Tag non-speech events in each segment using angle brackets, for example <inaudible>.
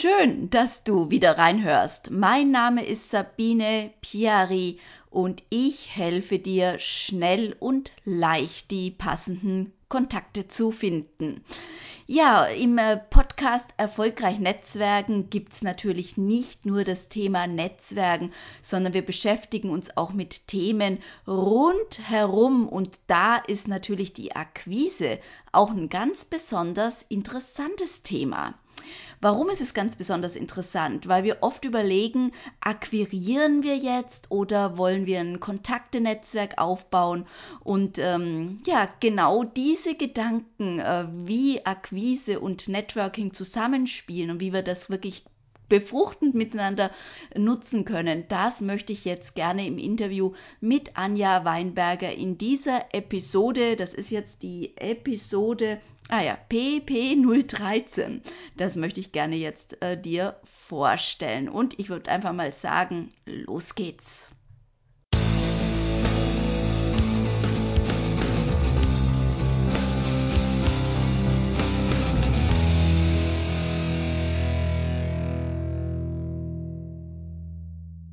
Schön, dass du wieder reinhörst. Mein Name ist Sabine Piari und ich helfe dir schnell und leicht die passenden Kontakte zu finden. Ja, im äh, Podcast Erfolgreich Netzwerken gibt's natürlich nicht nur das Thema Netzwerken, sondern wir beschäftigen uns auch mit Themen rundherum und da ist natürlich die Akquise auch ein ganz besonders interessantes Thema. Warum ist es ganz besonders interessant? Weil wir oft überlegen, akquirieren wir jetzt oder wollen wir ein Kontaktenetzwerk aufbauen? Und ähm, ja, genau diese Gedanken, äh, wie Akquise und Networking zusammenspielen und wie wir das wirklich befruchtend miteinander nutzen können. Das möchte ich jetzt gerne im Interview mit Anja Weinberger in dieser Episode, das ist jetzt die Episode Ah ja, PP013. Das möchte ich gerne jetzt äh, dir vorstellen. Und ich würde einfach mal sagen, los geht's.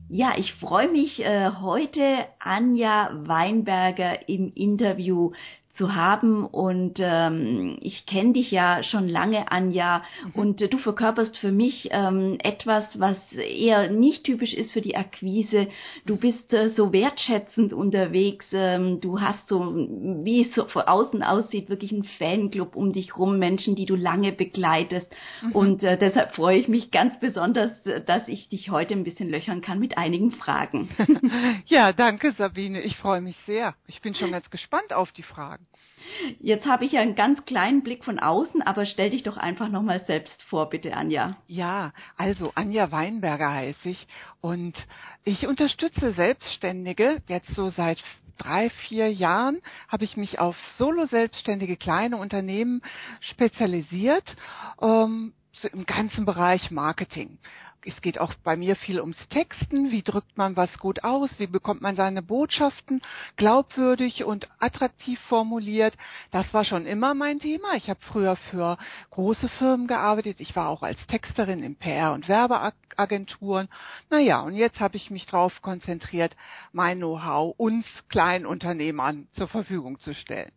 Ja, ich freue mich äh, heute Anja Weinberger im Interview zu haben. Und ähm, ich kenne dich ja schon lange, Anja, mhm. und äh, du verkörperst für mich ähm, etwas, was eher nicht typisch ist für die Akquise. Du bist äh, so wertschätzend unterwegs. Ähm, du hast so, wie es so von außen aussieht, wirklich einen Fanclub um dich rum, Menschen, die du lange begleitest. Mhm. Und äh, deshalb freue ich mich ganz besonders, dass ich dich heute ein bisschen löchern kann mit einigen Fragen. <laughs> ja, danke, Sabine. Ich freue mich sehr. Ich bin schon <laughs> ganz gespannt auf die Fragen. Jetzt habe ich ja einen ganz kleinen Blick von außen, aber stell dich doch einfach nochmal selbst vor, bitte, Anja. Ja, also Anja Weinberger heiße ich und ich unterstütze Selbstständige jetzt so seit drei, vier Jahren habe ich mich auf solo-selbstständige kleine Unternehmen spezialisiert. Ähm, im ganzen Bereich Marketing es geht auch bei mir viel ums Texten. Wie drückt man was gut aus? Wie bekommt man seine Botschaften glaubwürdig und attraktiv formuliert? Das war schon immer mein Thema. Ich habe früher für große Firmen gearbeitet. Ich war auch als Texterin in PR- und Werbeagenturen. Naja, und jetzt habe ich mich darauf konzentriert, mein Know-how uns Kleinunternehmern zur Verfügung zu stellen.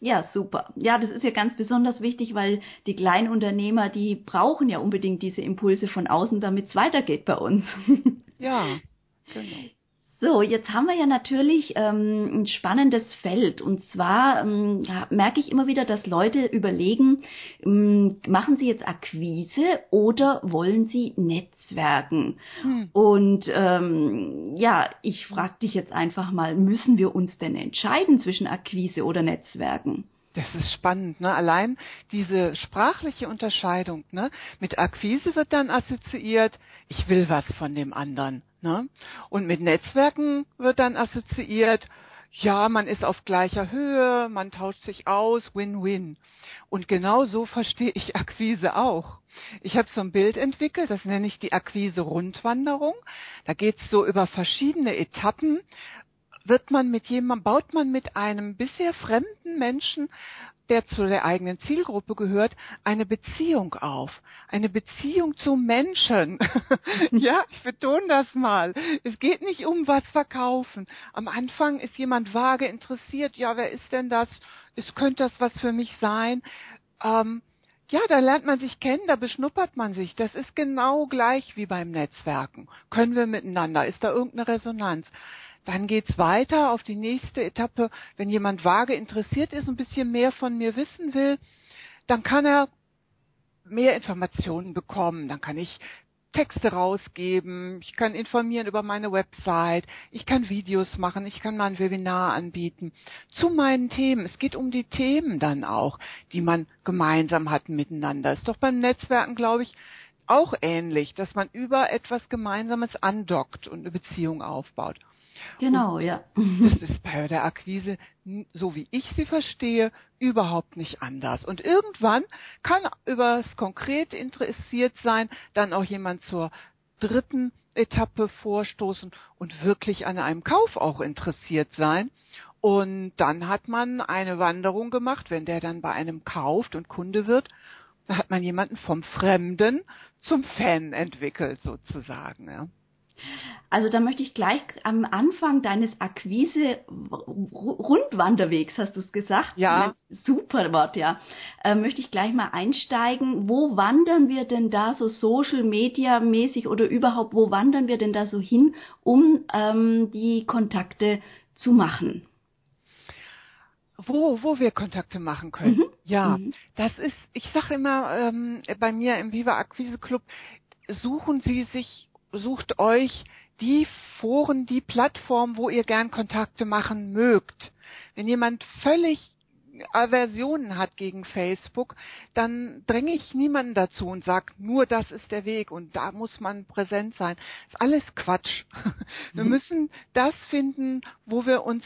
Ja, super. Ja, das ist ja ganz besonders wichtig, weil die Kleinunternehmer, die brauchen ja unbedingt diese Impulse von außen, damit es weitergeht bei uns. <laughs> Ja, genau. So, jetzt haben wir ja natürlich ähm, ein spannendes Feld. Und zwar ähm, merke ich immer wieder, dass Leute überlegen, ähm, machen sie jetzt Akquise oder wollen sie Netzwerken? Hm. Und ähm, ja, ich frage dich jetzt einfach mal, müssen wir uns denn entscheiden zwischen Akquise oder Netzwerken? Das ist spannend, ne? Allein diese sprachliche Unterscheidung, ne? Mit Akquise wird dann assoziiert, ich will was von dem anderen, ne? Und mit Netzwerken wird dann assoziiert, ja, man ist auf gleicher Höhe, man tauscht sich aus, Win-Win. Und genau so verstehe ich Akquise auch. Ich habe so ein Bild entwickelt, das nenne ich die Akquise-Rundwanderung. Da geht's so über verschiedene Etappen, wird man mit jemandem, baut man mit einem bisher fremden Menschen, der zu der eigenen Zielgruppe gehört, eine Beziehung auf. Eine Beziehung zu Menschen. <laughs> ja, ich betone das mal. Es geht nicht um was verkaufen. Am Anfang ist jemand vage interessiert. Ja, wer ist denn das? Es könnte das was für mich sein. Ähm, ja, da lernt man sich kennen, da beschnuppert man sich. Das ist genau gleich wie beim Netzwerken. Können wir miteinander? Ist da irgendeine Resonanz? Dann geht's weiter auf die nächste Etappe. Wenn jemand vage interessiert ist, und ein bisschen mehr von mir wissen will, dann kann er mehr Informationen bekommen. Dann kann ich Texte rausgeben, ich kann informieren über meine Website, ich kann Videos machen, ich kann mal ein Webinar anbieten zu meinen Themen. Es geht um die Themen dann auch, die man gemeinsam hat miteinander. Ist doch beim Netzwerken, glaube ich, auch ähnlich, dass man über etwas Gemeinsames andockt und eine Beziehung aufbaut. Genau, und ja. Das <laughs> ist bei der Akquise, so wie ich sie verstehe, überhaupt nicht anders. Und irgendwann kann über das konkret interessiert sein, dann auch jemand zur dritten Etappe vorstoßen und wirklich an einem Kauf auch interessiert sein. Und dann hat man eine Wanderung gemacht, wenn der dann bei einem kauft und Kunde wird, Da hat man jemanden vom Fremden zum Fan entwickelt, sozusagen. Ja. Also da möchte ich gleich am Anfang deines Akquise-Rundwanderwegs, hast du es gesagt? Ja. Super Wort, ja. Äh, möchte ich gleich mal einsteigen. Wo wandern wir denn da so Social Media mäßig oder überhaupt, wo wandern wir denn da so hin, um ähm, die Kontakte zu machen? Wo, wo wir Kontakte machen können. Mhm. Ja, mhm. das ist, ich sage immer ähm, bei mir im Viva Akquise Club, suchen Sie sich sucht euch die Foren, die Plattform, wo ihr gern Kontakte machen mögt. Wenn jemand völlig Aversionen hat gegen Facebook, dann dränge ich niemanden dazu und sage, nur das ist der Weg und da muss man präsent sein. Das ist alles Quatsch. <laughs> Wir mhm. müssen das finden, wo wir uns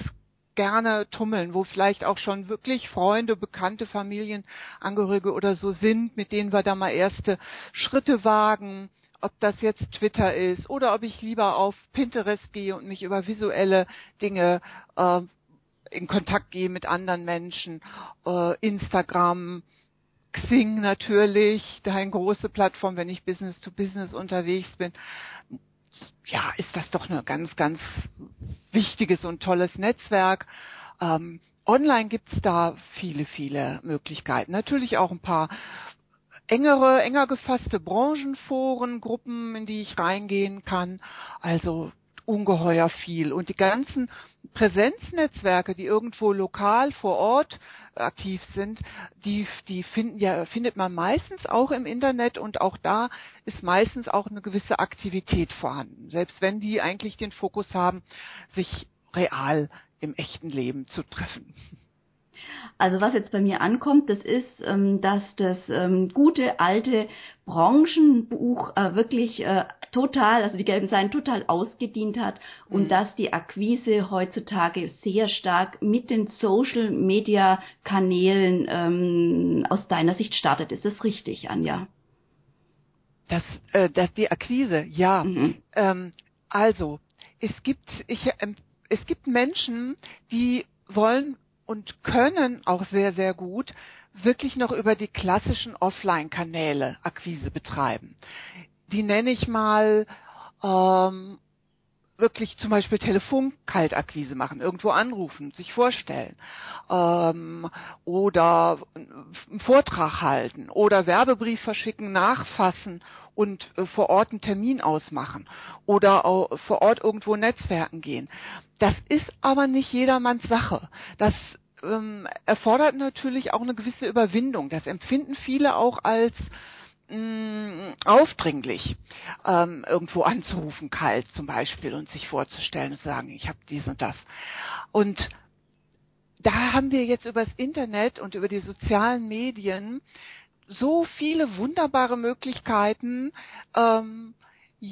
gerne tummeln, wo vielleicht auch schon wirklich Freunde, bekannte Familienangehörige oder so sind, mit denen wir da mal erste Schritte wagen ob das jetzt Twitter ist oder ob ich lieber auf Pinterest gehe und mich über visuelle Dinge äh, in Kontakt gehe mit anderen Menschen, äh, Instagram, Xing natürlich, da eine große Plattform, wenn ich Business to Business unterwegs bin. Ja, ist das doch ein ganz, ganz wichtiges und tolles Netzwerk. Ähm, online gibt's da viele, viele Möglichkeiten. Natürlich auch ein paar engere, enger gefasste Branchenforen, Gruppen, in die ich reingehen kann. Also ungeheuer viel. Und die ganzen Präsenznetzwerke, die irgendwo lokal vor Ort aktiv sind, die, die finden ja, findet man meistens auch im Internet und auch da ist meistens auch eine gewisse Aktivität vorhanden. Selbst wenn die eigentlich den Fokus haben, sich real im echten Leben zu treffen. Also was jetzt bei mir ankommt, das ist, ähm, dass das ähm, gute alte Branchenbuch äh, wirklich äh, total, also die gelben Seiten total ausgedient hat und mhm. dass die Akquise heutzutage sehr stark mit den Social Media Kanälen ähm, aus deiner Sicht startet. Ist das richtig, Anja? Das, äh, das die Akquise, ja. Mhm. Ähm, also es gibt, ich, ähm, es gibt Menschen, die wollen und können auch sehr, sehr gut wirklich noch über die klassischen Offline-Kanäle Akquise betreiben. Die nenne ich mal ähm, wirklich zum Beispiel Telefonkaltakquise machen, irgendwo anrufen, sich vorstellen ähm, oder einen Vortrag halten oder Werbebrief verschicken, nachfassen und äh, vor Ort einen Termin ausmachen oder auch vor Ort irgendwo Netzwerken gehen. Das ist aber nicht jedermanns Sache. Das ähm, erfordert natürlich auch eine gewisse Überwindung. Das empfinden viele auch als mh, aufdringlich, ähm, irgendwo anzurufen, kalt zum Beispiel, und sich vorzustellen und zu sagen, ich habe dies und das. Und da haben wir jetzt übers Internet und über die sozialen Medien so viele wunderbare Möglichkeiten, ähm,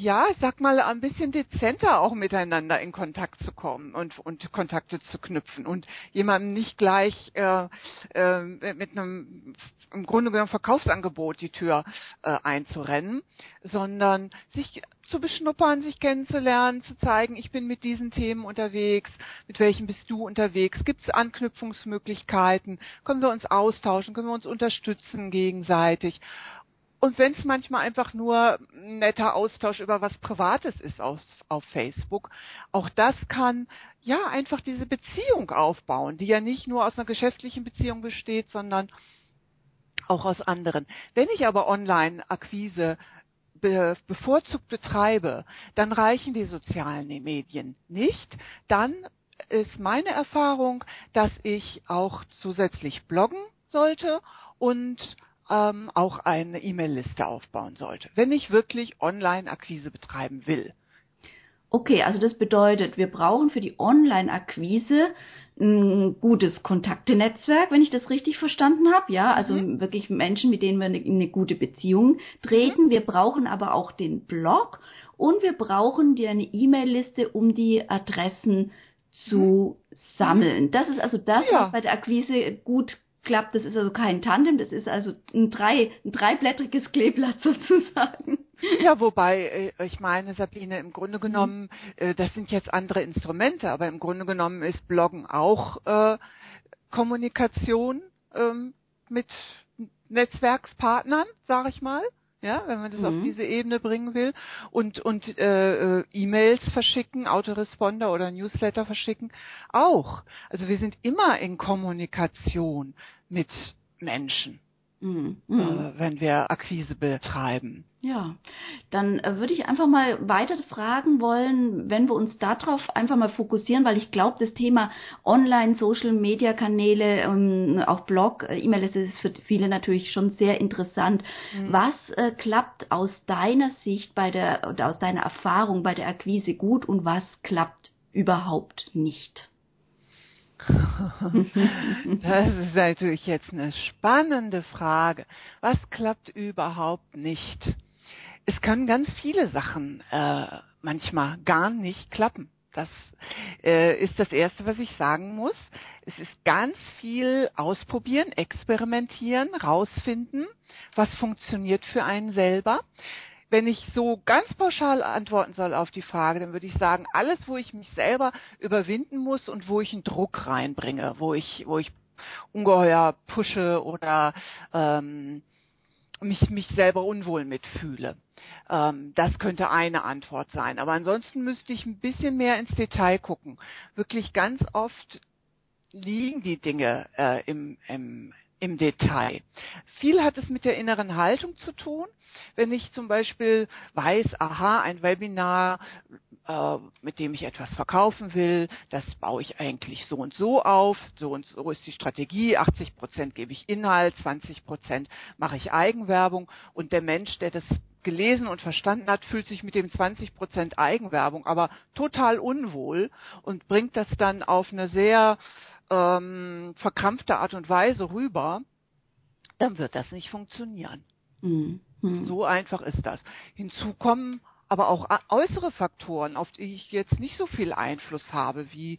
ja, ich sag mal, ein bisschen dezenter auch miteinander in Kontakt zu kommen und, und Kontakte zu knüpfen und jemandem nicht gleich äh, äh, mit einem im Grunde genommen Verkaufsangebot die Tür äh, einzurennen, sondern sich zu beschnuppern, sich kennenzulernen, zu zeigen, ich bin mit diesen Themen unterwegs, mit welchen bist du unterwegs, gibt es Anknüpfungsmöglichkeiten, können wir uns austauschen, können wir uns unterstützen gegenseitig und wenn es manchmal einfach nur netter Austausch über was Privates ist auf, auf Facebook, auch das kann ja einfach diese Beziehung aufbauen, die ja nicht nur aus einer geschäftlichen Beziehung besteht, sondern auch aus anderen. Wenn ich aber Online-Akquise be bevorzugt betreibe, dann reichen die sozialen Medien nicht. Dann ist meine Erfahrung, dass ich auch zusätzlich bloggen sollte und ähm, auch eine E-Mail-Liste aufbauen sollte, wenn ich wirklich Online-Akquise betreiben will. Okay, also das bedeutet, wir brauchen für die Online-Akquise ein gutes Kontaktenetzwerk, wenn ich das richtig verstanden habe. Ja, also mhm. wirklich Menschen, mit denen wir eine, eine gute Beziehung treten. Mhm. Wir brauchen aber auch den Blog und wir brauchen die eine E-Mail-Liste, um die Adressen zu mhm. sammeln. Das ist also das, ja. was bei der Akquise gut klappt. Das ist also kein Tandem, das ist also ein, drei, ein dreiblättriges Kleeblatt <laughs> sozusagen. Ja, wobei, äh, ich meine, Sabine, im Grunde mhm. genommen, mhm. das sind jetzt andere Instrumente, aber im Grunde genommen ist Bloggen auch äh, Kommunikation ähm, mit Netzwerkspartnern, sage ich mal ja, wenn man das mhm. auf diese Ebene bringen will und und äh, äh, E-Mails verschicken, Autoresponder oder Newsletter verschicken auch. Also wir sind immer in Kommunikation mit Menschen. Mhm. Äh, wenn wir Akquise betreiben. Ja, dann äh, würde ich einfach mal weiter fragen wollen, wenn wir uns darauf einfach mal fokussieren, weil ich glaube, das Thema Online, Social Media Kanäle, ähm, auch Blog, äh, E-Mail, ist für viele natürlich schon sehr interessant. Mhm. Was äh, klappt aus deiner Sicht bei der oder aus deiner Erfahrung bei der Akquise gut und was klappt überhaupt nicht? <laughs> Das ist natürlich jetzt eine spannende Frage. Was klappt überhaupt nicht? Es können ganz viele Sachen äh, manchmal gar nicht klappen. Das äh, ist das Erste, was ich sagen muss. Es ist ganz viel ausprobieren, experimentieren, rausfinden, was funktioniert für einen selber wenn ich so ganz pauschal antworten soll auf die Frage, dann würde ich sagen, alles, wo ich mich selber überwinden muss und wo ich einen Druck reinbringe, wo ich, wo ich ungeheuer pushe oder ähm, mich, mich selber unwohl mitfühle. Ähm, das könnte eine Antwort sein. Aber ansonsten müsste ich ein bisschen mehr ins Detail gucken. Wirklich ganz oft liegen die Dinge äh, im, im, im Detail. Viel hat es mit der inneren Haltung zu tun. Wenn ich zum Beispiel weiß, aha, ein Webinar, äh, mit dem ich etwas verkaufen will, das baue ich eigentlich so und so auf, so und so ist die Strategie, 80 Prozent gebe ich Inhalt, 20 Prozent mache ich Eigenwerbung und der Mensch, der das gelesen und verstanden hat, fühlt sich mit dem 20 Prozent Eigenwerbung aber total unwohl und bringt das dann auf eine sehr ähm, verkrampfte Art und Weise rüber, dann wird das nicht funktionieren. Mhm. So einfach ist das. Hinzu kommen aber auch äußere Faktoren, auf die ich jetzt nicht so viel Einfluss habe, wie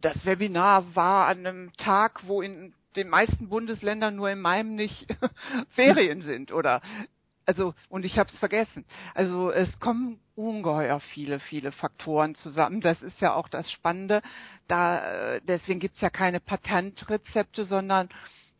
das Webinar war an einem Tag, wo in den meisten Bundesländern nur in meinem nicht <laughs> Ferien sind oder also und ich habe es vergessen. Also es kommen ungeheuer viele, viele Faktoren zusammen. Das ist ja auch das Spannende. Da äh, deswegen gibt's ja keine Patentrezepte, sondern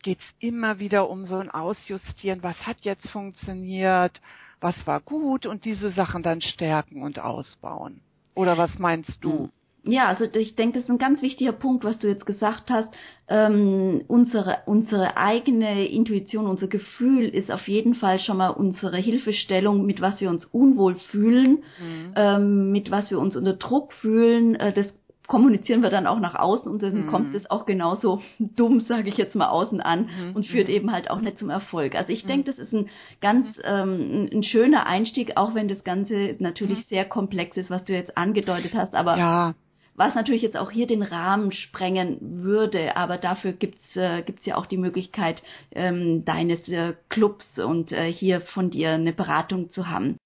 geht's immer wieder um so ein Ausjustieren. Was hat jetzt funktioniert? Was war gut? Und diese Sachen dann stärken und ausbauen. Oder was meinst du? Ja, also ich denke, das ist ein ganz wichtiger Punkt, was du jetzt gesagt hast. Ähm, unsere, unsere eigene Intuition, unser Gefühl ist auf jeden Fall schon mal unsere Hilfestellung, mit was wir uns unwohl fühlen, mhm. ähm, mit was wir uns unter Druck fühlen. Äh, das kommunizieren wir dann auch nach außen und dann mhm. kommt es auch genauso <laughs> dumm, sage ich jetzt mal, außen an mhm. und führt mhm. eben halt auch nicht zum Erfolg. Also ich mhm. denke, das ist ein ganz ähm, ein schöner Einstieg, auch wenn das Ganze natürlich mhm. sehr komplex ist, was du jetzt angedeutet hast. Aber ja was natürlich jetzt auch hier den Rahmen sprengen würde, aber dafür gibt's äh, gibt's ja auch die Möglichkeit ähm, deines äh, Clubs und äh, hier von dir eine Beratung zu haben.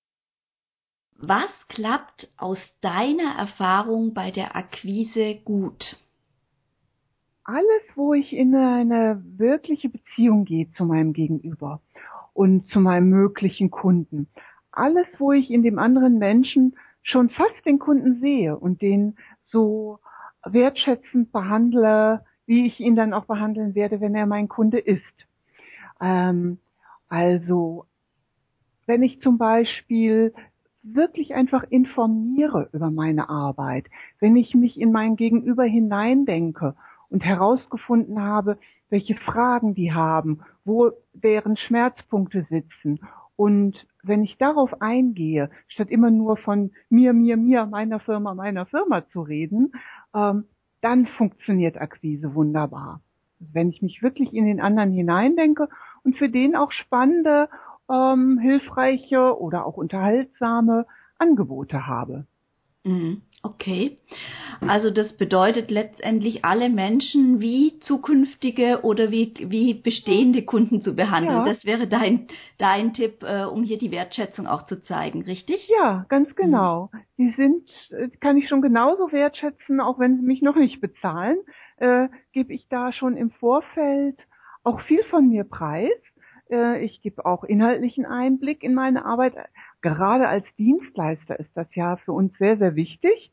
Was klappt aus deiner Erfahrung bei der Akquise gut? Alles, wo ich in eine wirkliche Beziehung gehe zu meinem Gegenüber und zu meinem möglichen Kunden. Alles, wo ich in dem anderen Menschen schon fast den Kunden sehe und den so wertschätzend behandle, wie ich ihn dann auch behandeln werde, wenn er mein Kunde ist. Ähm, also, wenn ich zum Beispiel wirklich einfach informiere über meine Arbeit, wenn ich mich in mein Gegenüber hineindenke und herausgefunden habe, welche Fragen die haben, wo deren Schmerzpunkte sitzen und wenn ich darauf eingehe, statt immer nur von mir, mir, mir, meiner Firma, meiner Firma zu reden, ähm, dann funktioniert Akquise wunderbar. Wenn ich mich wirklich in den anderen hineindenke und für den auch spannende, ähm, hilfreiche oder auch unterhaltsame Angebote habe. Mhm. Okay. Also das bedeutet letztendlich alle Menschen wie zukünftige oder wie, wie bestehende Kunden zu behandeln. Ja. Das wäre dein, dein Tipp, äh, um hier die Wertschätzung auch zu zeigen, richtig? Ja, ganz genau. Mhm. Die sind, äh, kann ich schon genauso wertschätzen, auch wenn sie mich noch nicht bezahlen, äh, gebe ich da schon im Vorfeld auch viel von mir preis. Äh, ich gebe auch inhaltlichen Einblick in meine Arbeit gerade als Dienstleister ist das ja für uns sehr, sehr wichtig.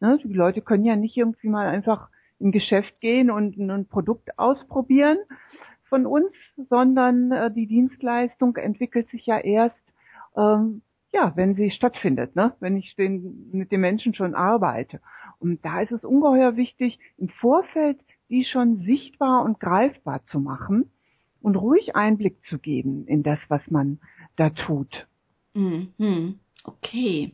Ne? Die Leute können ja nicht irgendwie mal einfach in Geschäft gehen und ein Produkt ausprobieren, von uns, sondern äh, die Dienstleistung entwickelt sich ja erst, ähm, ja, wenn sie stattfindet, ne? wenn ich den, mit den Menschen schon arbeite. Und da ist es ungeheuer wichtig, im Vorfeld die schon sichtbar und greifbar zu machen und ruhig Einblick zu geben in das, was man da tut. Mhm. Okay,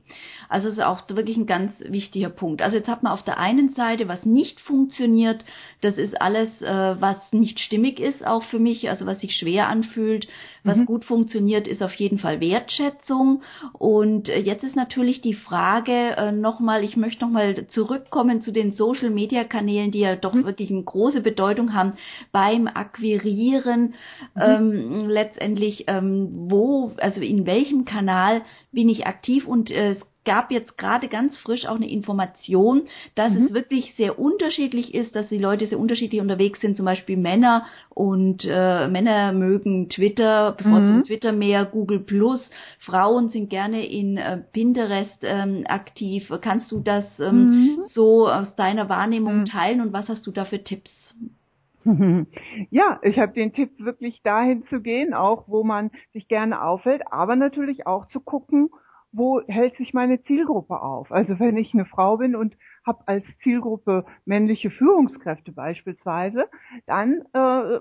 also ist auch wirklich ein ganz wichtiger Punkt. Also jetzt hat man auf der einen Seite, was nicht funktioniert, das ist alles, äh, was nicht stimmig ist, auch für mich, also was sich schwer anfühlt. Was mhm. gut funktioniert, ist auf jeden Fall Wertschätzung. Und äh, jetzt ist natürlich die Frage äh, nochmal, ich möchte nochmal zurückkommen zu den Social-Media-Kanälen, die ja doch mhm. wirklich eine große Bedeutung haben beim Akquirieren. Mhm. Ähm, letztendlich, ähm, wo, also in welchem Kanal bin ich aktiv und äh, es gab jetzt gerade ganz frisch auch eine Information, dass mhm. es wirklich sehr unterschiedlich ist, dass die Leute sehr unterschiedlich unterwegs sind. Zum Beispiel Männer und äh, Männer mögen Twitter, bevorzugen mhm. Twitter mehr, Google Plus. Frauen sind gerne in äh, Pinterest ähm, aktiv. Kannst du das ähm, mhm. so aus deiner Wahrnehmung mhm. teilen und was hast du da für Tipps? <laughs> Ja, ich habe den Tipp, wirklich dahin zu gehen, auch wo man sich gerne aufhält, aber natürlich auch zu gucken, wo hält sich meine Zielgruppe auf? Also wenn ich eine Frau bin und habe als Zielgruppe männliche Führungskräfte beispielsweise, dann äh,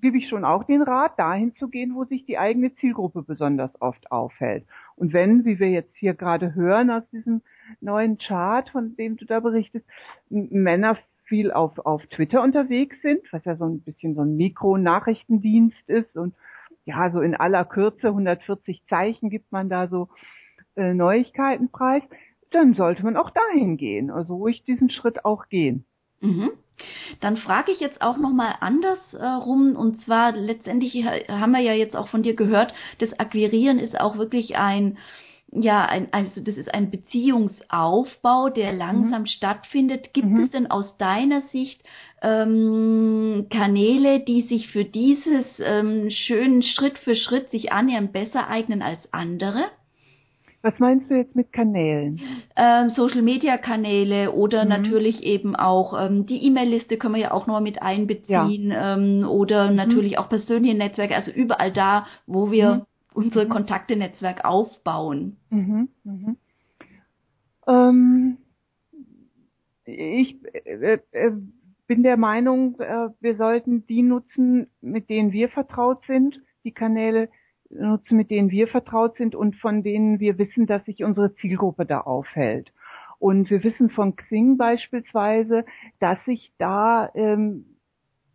gebe ich schon auch den Rat, dahin zu gehen, wo sich die eigene Zielgruppe besonders oft aufhält. Und wenn, wie wir jetzt hier gerade hören aus diesem neuen Chart, von dem du da berichtest, Männer viel auf, auf Twitter unterwegs sind, was ja so ein bisschen so ein Mikro-Nachrichtendienst ist und ja, so in aller Kürze, 140 Zeichen gibt man da so äh, Neuigkeitenpreis, dann sollte man auch dahin gehen, also ruhig diesen Schritt auch gehen. Mhm. Dann frage ich jetzt auch nochmal andersrum, äh, und zwar letztendlich haben wir ja jetzt auch von dir gehört, das Akquirieren ist auch wirklich ein, ja, ein, also das ist ein Beziehungsaufbau, der langsam mhm. stattfindet. Gibt mhm. es denn aus deiner Sicht ähm, Kanäle, die sich für dieses ähm, schönen Schritt für Schritt sich annähern, besser eignen als andere? Was meinst du jetzt mit Kanälen? Ähm, Social Media Kanäle oder mhm. natürlich eben auch ähm, die E-Mail-Liste können wir ja auch nochmal mit einbeziehen ja. ähm, oder mhm. natürlich auch persönliche Netzwerke, also überall da, wo wir mhm. unsere mhm. Kontakte-Netzwerk aufbauen. Mhm. Mhm. Ähm, ich äh, äh, bin der Meinung, äh, wir sollten die nutzen, mit denen wir vertraut sind, die Kanäle, nutzen, mit denen wir vertraut sind und von denen wir wissen, dass sich unsere Zielgruppe da aufhält. Und wir wissen von Xing beispielsweise, dass sich da ähm,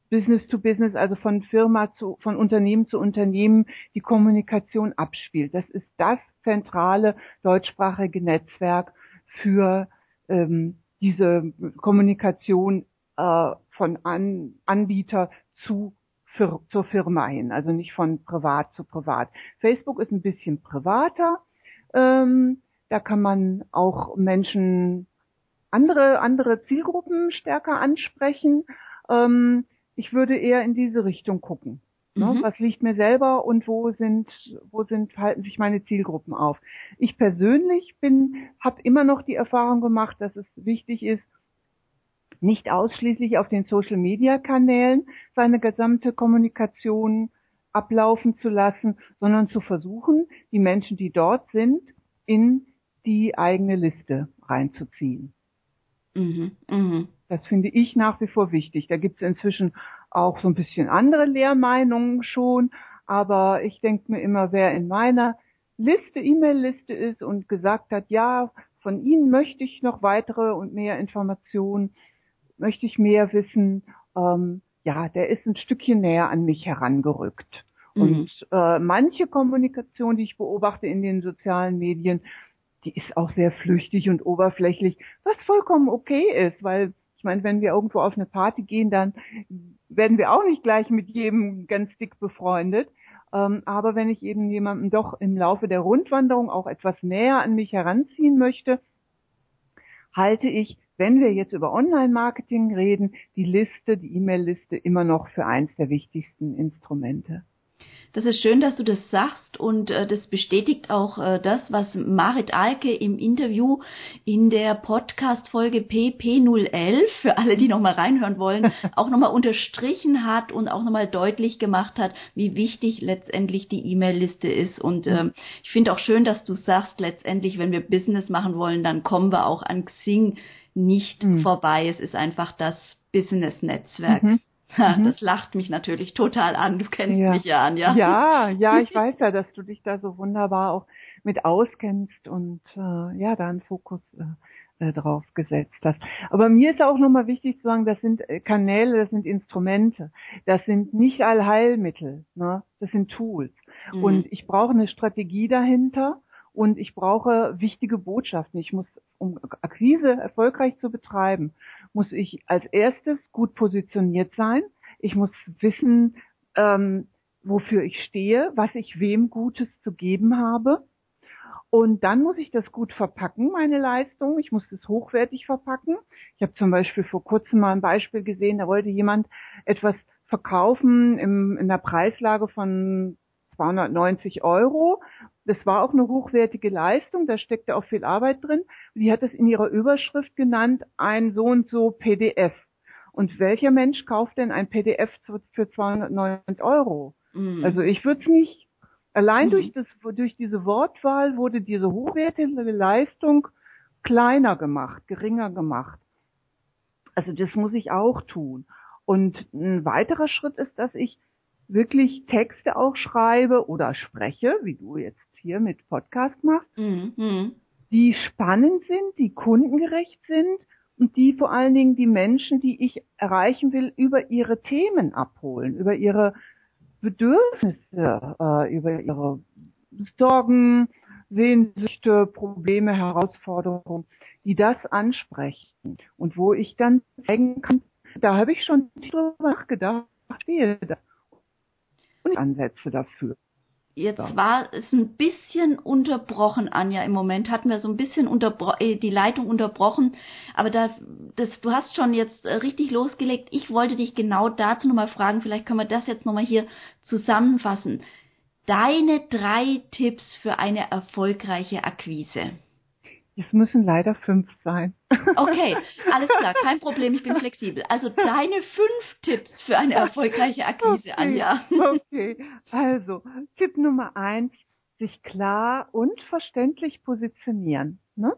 Business to Business, also von Firma zu, von Unternehmen zu Unternehmen, die Kommunikation abspielt. Das ist das zentrale deutschsprachige Netzwerk für ähm, diese Kommunikation äh, von An Anbieter zu für, zur Firma hin, also nicht von privat zu privat. Facebook ist ein bisschen privater. Ähm, da kann man auch Menschen andere andere Zielgruppen stärker ansprechen. Ähm, ich würde eher in diese Richtung gucken. Ne? Mhm. Was liegt mir selber und wo sind wo sind halten sich meine Zielgruppen auf? Ich persönlich bin habe immer noch die Erfahrung gemacht, dass es wichtig ist, nicht ausschließlich auf den Social-Media-Kanälen seine gesamte Kommunikation ablaufen zu lassen, sondern zu versuchen, die Menschen, die dort sind, in die eigene Liste reinzuziehen. Mhm, mh. Das finde ich nach wie vor wichtig. Da gibt es inzwischen auch so ein bisschen andere Lehrmeinungen schon, aber ich denke mir immer, wer in meiner Liste, E-Mail-Liste ist und gesagt hat, ja, von Ihnen möchte ich noch weitere und mehr Informationen, möchte ich mehr wissen, ähm, ja, der ist ein Stückchen näher an mich herangerückt. Mhm. Und äh, manche Kommunikation, die ich beobachte in den sozialen Medien, die ist auch sehr flüchtig und oberflächlich, was vollkommen okay ist, weil ich meine, wenn wir irgendwo auf eine Party gehen, dann werden wir auch nicht gleich mit jedem ganz dick befreundet. Ähm, aber wenn ich eben jemanden doch im Laufe der Rundwanderung auch etwas näher an mich heranziehen möchte, halte ich wenn wir jetzt über Online-Marketing reden, die Liste, die E-Mail-Liste immer noch für eins der wichtigsten Instrumente. Das ist schön, dass du das sagst und äh, das bestätigt auch äh, das, was Marit Alke im Interview in der Podcast-Folge PP011, für alle, die nochmal reinhören wollen, <laughs> auch nochmal unterstrichen hat und auch nochmal deutlich gemacht hat, wie wichtig letztendlich die E-Mail-Liste ist. Und äh, ich finde auch schön, dass du sagst, letztendlich, wenn wir Business machen wollen, dann kommen wir auch an Xing nicht mhm. vorbei. Es ist einfach das Business-Netzwerk. Mhm. <laughs> Mhm. Das lacht mich natürlich total an. Du kennst ja. mich ja an, ja? Ja, ja, ich <laughs> weiß ja, dass du dich da so wunderbar auch mit auskennst und äh, ja, da einen Fokus äh, äh drauf gesetzt hast. Aber mir ist auch nochmal wichtig zu sagen, das sind äh, Kanäle, das sind Instrumente, das sind nicht Allheilmittel, ne? das sind Tools. Mhm. Und ich brauche eine Strategie dahinter und ich brauche wichtige Botschaften. Ich muss, um Akquise erfolgreich zu betreiben, muss ich als erstes gut positioniert sein. Ich muss wissen, ähm, wofür ich stehe, was ich wem Gutes zu geben habe. Und dann muss ich das gut verpacken, meine Leistung. Ich muss das hochwertig verpacken. Ich habe zum Beispiel vor kurzem mal ein Beispiel gesehen, da wollte jemand etwas verkaufen im, in der Preislage von 290 Euro. Das war auch eine hochwertige Leistung, da steckte auch viel Arbeit drin. Die hat es in ihrer Überschrift genannt, ein so und so PDF. Und welcher Mensch kauft denn ein PDF für 290 Euro? Mhm. Also ich würde es nicht. Allein mhm. durch, das, durch diese Wortwahl wurde diese hochwertige Leistung kleiner gemacht, geringer gemacht. Also das muss ich auch tun. Und ein weiterer Schritt ist, dass ich wirklich Texte auch schreibe oder spreche, wie du jetzt hier mit Podcast machst, mhm. die spannend sind, die kundengerecht sind und die vor allen Dingen die Menschen, die ich erreichen will, über ihre Themen abholen, über ihre Bedürfnisse, äh, über ihre Sorgen, Sehnsüchte, Probleme, Herausforderungen, die das ansprechen und wo ich dann zeigen kann, da habe ich schon drüber nachgedacht, stehe da und Ansätze dafür. Jetzt ja. war es ein bisschen unterbrochen, Anja. Im Moment hatten wir so ein bisschen äh, die Leitung unterbrochen. Aber da, das, du hast schon jetzt äh, richtig losgelegt. Ich wollte dich genau dazu nochmal fragen. Vielleicht können wir das jetzt nochmal hier zusammenfassen. Deine drei Tipps für eine erfolgreiche Akquise. Es müssen leider fünf sein. <laughs> Okay, alles klar, kein Problem, ich bin flexibel. Also deine fünf Tipps für eine erfolgreiche Akquise, okay, Anja. Okay, also Tipp Nummer eins, sich klar und verständlich positionieren. Ne?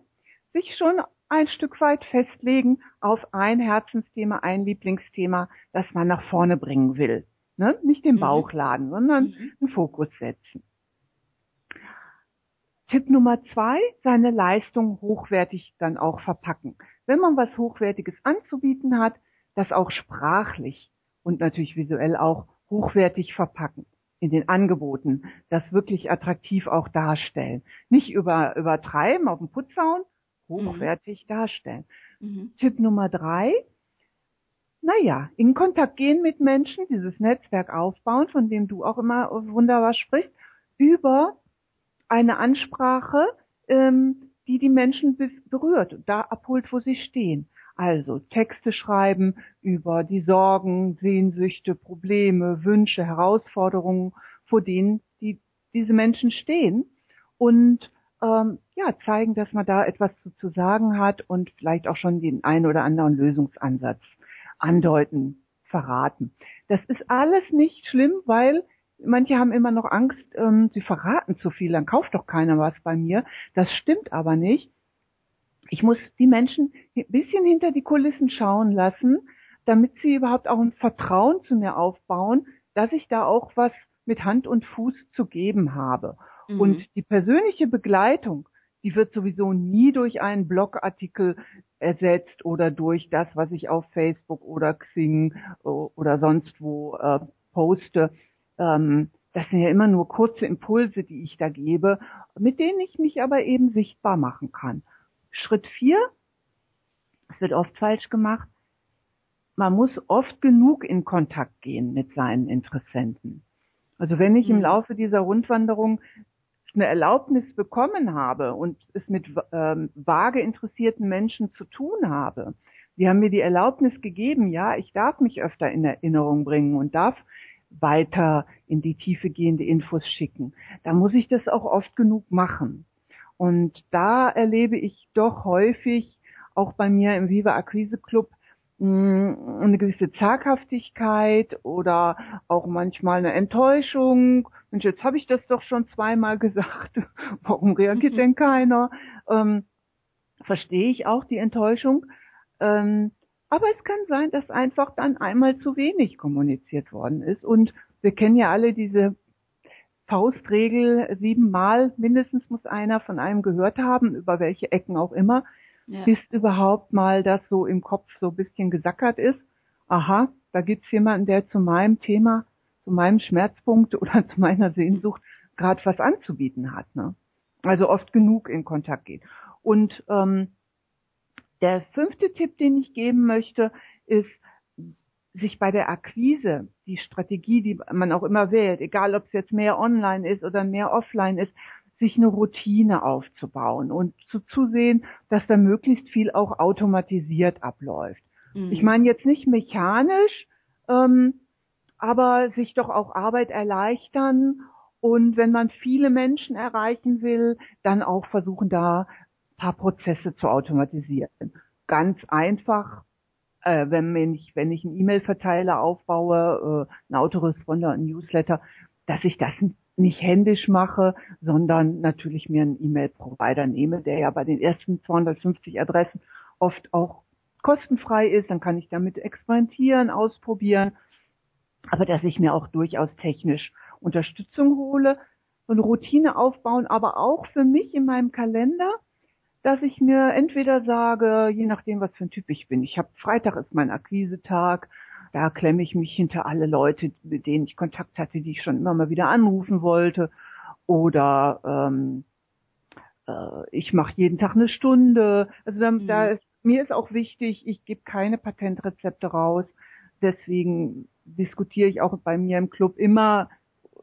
Sich schon ein Stück weit festlegen auf ein Herzensthema, ein Lieblingsthema, das man nach vorne bringen will. Ne? Nicht den mhm. Bauch laden, sondern mhm. einen Fokus setzen. Tipp Nummer zwei, seine Leistung hochwertig dann auch verpacken. Wenn man was Hochwertiges anzubieten hat, das auch sprachlich und natürlich visuell auch hochwertig verpacken in den Angeboten, das wirklich attraktiv auch darstellen. Nicht über, übertreiben, auf den Putz hauen, hochwertig mhm. darstellen. Mhm. Tipp Nummer drei, naja, in Kontakt gehen mit Menschen, dieses Netzwerk aufbauen, von dem du auch immer wunderbar sprichst, über eine Ansprache, ähm, die die Menschen berührt, da abholt, wo sie stehen. Also Texte schreiben über die Sorgen, Sehnsüchte, Probleme, Wünsche, Herausforderungen, vor denen die, diese Menschen stehen und ähm, ja zeigen, dass man da etwas zu, zu sagen hat und vielleicht auch schon den einen oder anderen Lösungsansatz andeuten, verraten. Das ist alles nicht schlimm, weil Manche haben immer noch Angst, ähm, sie verraten zu viel, dann kauft doch keiner was bei mir. Das stimmt aber nicht. Ich muss die Menschen ein bisschen hinter die Kulissen schauen lassen, damit sie überhaupt auch ein Vertrauen zu mir aufbauen, dass ich da auch was mit Hand und Fuß zu geben habe. Mhm. Und die persönliche Begleitung, die wird sowieso nie durch einen Blogartikel ersetzt oder durch das, was ich auf Facebook oder Xing äh, oder sonst wo äh, poste ähm, das sind ja immer nur kurze Impulse, die ich da gebe, mit denen ich mich aber eben sichtbar machen kann. Schritt vier, es wird oft falsch gemacht, man muss oft genug in Kontakt gehen mit seinen Interessenten. Also wenn ich im mhm. Laufe dieser Rundwanderung eine Erlaubnis bekommen habe und es mit ähm, vage interessierten Menschen zu tun habe, die haben mir die Erlaubnis gegeben, ja, ich darf mich öfter in Erinnerung bringen und darf weiter in die Tiefe gehende Infos schicken. Da muss ich das auch oft genug machen. Und da erlebe ich doch häufig, auch bei mir im Viva Akquise Club, hm, eine gewisse Zaghaftigkeit oder auch manchmal eine Enttäuschung. Und jetzt habe ich das doch schon zweimal <laughs> gesagt. Warum reagiert mhm. denn keiner? Ähm, verstehe ich auch die Enttäuschung. Ähm, aber es kann sein, dass einfach dann einmal zu wenig kommuniziert worden ist. Und wir kennen ja alle diese Faustregel, siebenmal mindestens muss einer von einem gehört haben, über welche Ecken auch immer ja. bis überhaupt mal das so im Kopf so ein bisschen gesackert ist. Aha, da gibt's jemanden, der zu meinem Thema, zu meinem Schmerzpunkt <laughs> oder zu meiner Sehnsucht gerade was anzubieten hat. Ne? Also oft genug in Kontakt geht. Und ähm, der fünfte Tipp, den ich geben möchte, ist, sich bei der Akquise, die Strategie, die man auch immer wählt, egal ob es jetzt mehr online ist oder mehr offline ist, sich eine Routine aufzubauen und zu, zu sehen, dass da möglichst viel auch automatisiert abläuft. Mhm. Ich meine jetzt nicht mechanisch, ähm, aber sich doch auch Arbeit erleichtern und wenn man viele Menschen erreichen will, dann auch versuchen, da paar Prozesse zu automatisieren. Ganz einfach, äh, wenn ich, wenn ich einen E-Mail-Verteiler aufbaue, äh, einen Autoresponder, einen Newsletter, dass ich das nicht händisch mache, sondern natürlich mir einen E-Mail-Provider nehme, der ja bei den ersten 250 Adressen oft auch kostenfrei ist. Dann kann ich damit experimentieren, ausprobieren. Aber dass ich mir auch durchaus technisch Unterstützung hole und Routine aufbauen, aber auch für mich in meinem Kalender, dass ich mir entweder sage, je nachdem, was für ein Typ ich bin, ich habe Freitag ist mein Akquisetag, da klemme ich mich hinter alle Leute, mit denen ich Kontakt hatte, die ich schon immer mal wieder anrufen wollte. Oder ähm, äh, ich mache jeden Tag eine Stunde. Also da, mhm. da ist, mir ist auch wichtig, ich gebe keine Patentrezepte raus. Deswegen diskutiere ich auch bei mir im Club immer,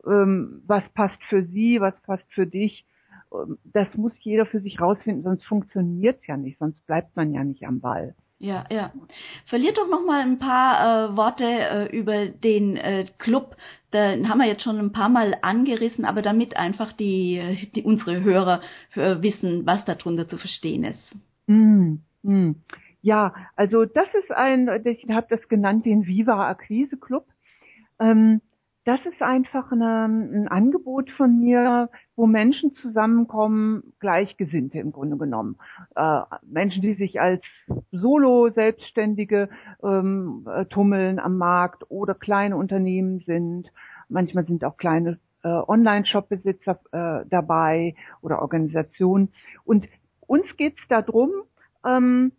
ähm, was passt für Sie, was passt für dich. Das muss jeder für sich rausfinden, sonst funktioniert es ja nicht, sonst bleibt man ja nicht am Ball. Ja, ja. Verliert doch noch mal ein paar äh, Worte äh, über den äh, Club. Den haben wir jetzt schon ein paar Mal angerissen, aber damit einfach die, die unsere Hörer äh, wissen, was darunter zu verstehen ist. Mm, mm. Ja, also das ist ein, ich habe das genannt, den Viva Akquise Club. Ähm, das ist einfach eine, ein Angebot von mir, wo Menschen zusammenkommen, Gleichgesinnte im Grunde genommen. Äh, Menschen, die sich als Solo-Selbstständige ähm, äh, tummeln am Markt oder kleine Unternehmen sind. Manchmal sind auch kleine äh, Online-Shop-Besitzer äh, dabei oder Organisationen. Und uns geht's darum, ähm,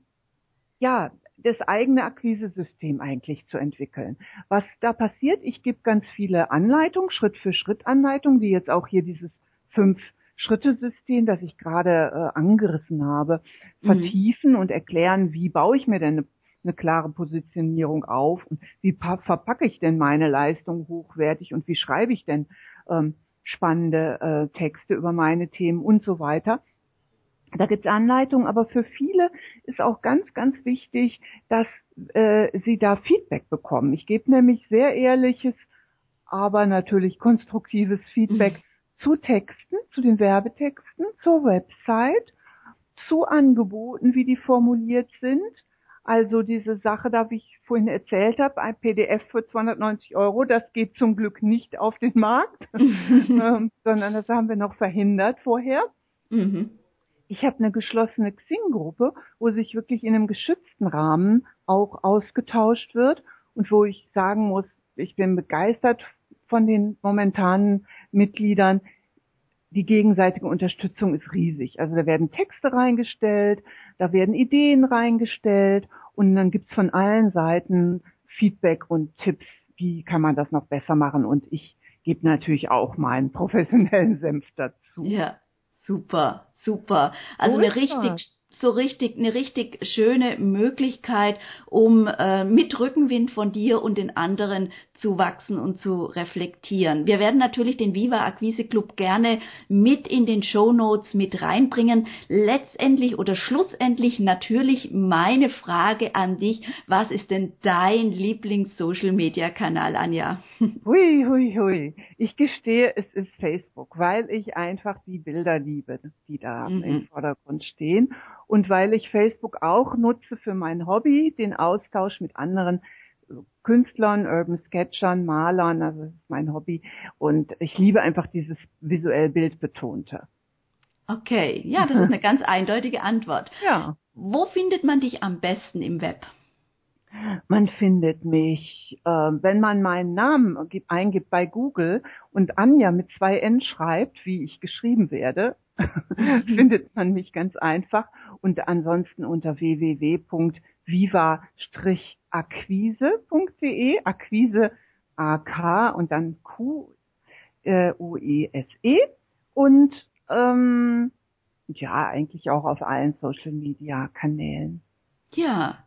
ja, das eigene Akquisesystem eigentlich zu entwickeln. Was da passiert, ich gebe ganz viele Anleitungen, Schritt für Schritt Anleitungen, wie jetzt auch hier dieses fünf Schritte-System, das ich gerade äh, angerissen habe, mhm. vertiefen mhm. und erklären, wie baue ich mir denn eine, eine klare Positionierung auf und wie verpacke ich denn meine Leistung hochwertig und wie schreibe ich denn ähm, spannende äh, Texte über meine Themen und so weiter. Da gibt es Anleitungen, aber für viele ist auch ganz, ganz wichtig, dass äh, sie da Feedback bekommen. Ich gebe nämlich sehr ehrliches, aber natürlich konstruktives Feedback mhm. zu Texten, zu den Werbetexten, zur Website, zu Angeboten, wie die formuliert sind. Also diese Sache, da wie ich vorhin erzählt habe, ein PDF für 290 Euro, das geht zum Glück nicht auf den Markt, <laughs> ähm, sondern das haben wir noch verhindert vorher. Mhm ich habe eine geschlossene Xing-Gruppe, wo sich wirklich in einem geschützten Rahmen auch ausgetauscht wird und wo ich sagen muss, ich bin begeistert von den momentanen Mitgliedern. Die gegenseitige Unterstützung ist riesig. Also da werden Texte reingestellt, da werden Ideen reingestellt und dann gibt's von allen Seiten Feedback und Tipps, wie kann man das noch besser machen. Und ich gebe natürlich auch meinen professionellen Senf dazu. Ja, super super. Also eine richtig so richtig eine richtig schöne Möglichkeit, um äh, mit Rückenwind von dir und den anderen zu wachsen und zu reflektieren. Wir werden natürlich den Viva Akquise Club gerne mit in den Show Notes mit reinbringen. Letztendlich oder schlussendlich natürlich meine Frage an dich. Was ist denn dein Lieblings-Social Media Kanal, Anja? <laughs> Hui, hui, hui. Ich gestehe, es ist Facebook, weil ich einfach die Bilder liebe, die da mhm. im Vordergrund stehen und weil ich Facebook auch nutze für mein Hobby, den Austausch mit anderen Künstlern, Urban Sketchern, Malern, also das ist mein Hobby und ich liebe einfach dieses visuell Bildbetonte. Okay, ja, das ist eine ganz eindeutige Antwort. <laughs> Ja. Wo findet man dich am besten im Web? Man findet mich, äh, wenn man meinen Namen eingibt bei Google und Anja mit zwei N schreibt, wie ich geschrieben werde, <laughs> findet man mich ganz einfach und ansonsten unter www.viva-akquise.de, Akquise A-K und dann Q-U-E-S-E -E. und ähm, ja, eigentlich auch auf allen Social Media Kanälen. Ja,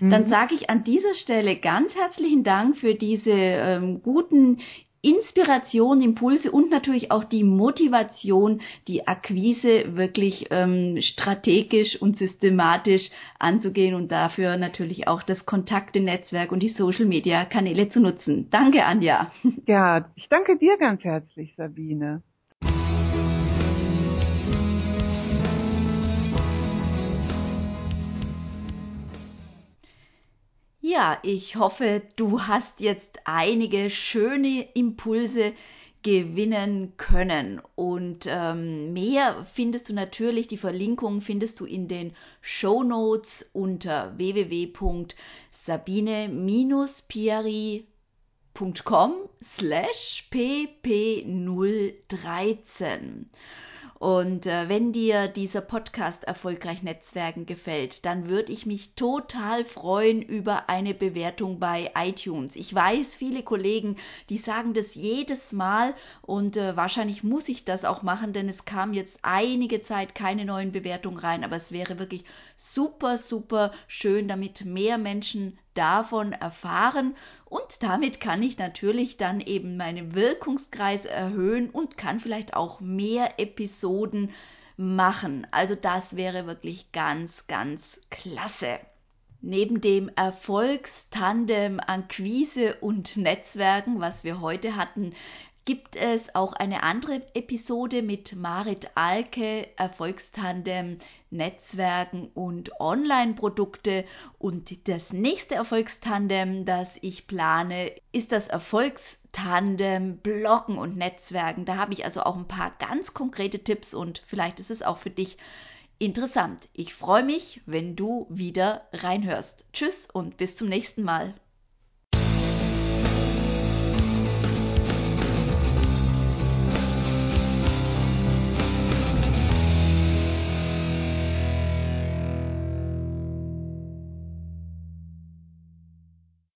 dann mhm. sage ich an dieser Stelle ganz herzlichen Dank für diese ähm, guten Inspiration, Impulse und natürlich auch die Motivation, die Akquise wirklich ähm, strategisch und systematisch anzugehen und dafür natürlich auch das Kontakte-Netzwerk und die Social-Media-Kanäle zu nutzen. Danke, Anja. Ja, ich danke dir ganz herzlich, Sabine. Ja, ich hoffe, du hast jetzt einige schöne Impulse gewinnen können. Und ähm, mehr findest du natürlich, die Verlinkung findest du in den Show Notes unter www.sabine-piari.com slash pp013. Und äh, wenn dir dieser Podcast Erfolgreich Netzwerken gefällt, dann würde ich mich total freuen über eine Bewertung bei iTunes. Ich weiß, viele Kollegen, die sagen das jedes Mal und äh, wahrscheinlich muss ich das auch machen, denn es kam jetzt einige Zeit keine neuen Bewertungen rein, aber es wäre wirklich super, super schön, damit mehr Menschen davon erfahren und damit kann ich natürlich dann eben meinen Wirkungskreis erhöhen und kann vielleicht auch mehr Episoden machen. Also das wäre wirklich ganz, ganz klasse. Neben dem Erfolgstandem Anquise und Netzwerken, was wir heute hatten, gibt es auch eine andere Episode mit Marit Alke, Erfolgstandem, Netzwerken und Online-Produkte. Und das nächste Erfolgstandem, das ich plane, ist das Erfolgstandem Bloggen und Netzwerken. Da habe ich also auch ein paar ganz konkrete Tipps und vielleicht ist es auch für dich interessant. Ich freue mich, wenn du wieder reinhörst. Tschüss und bis zum nächsten Mal.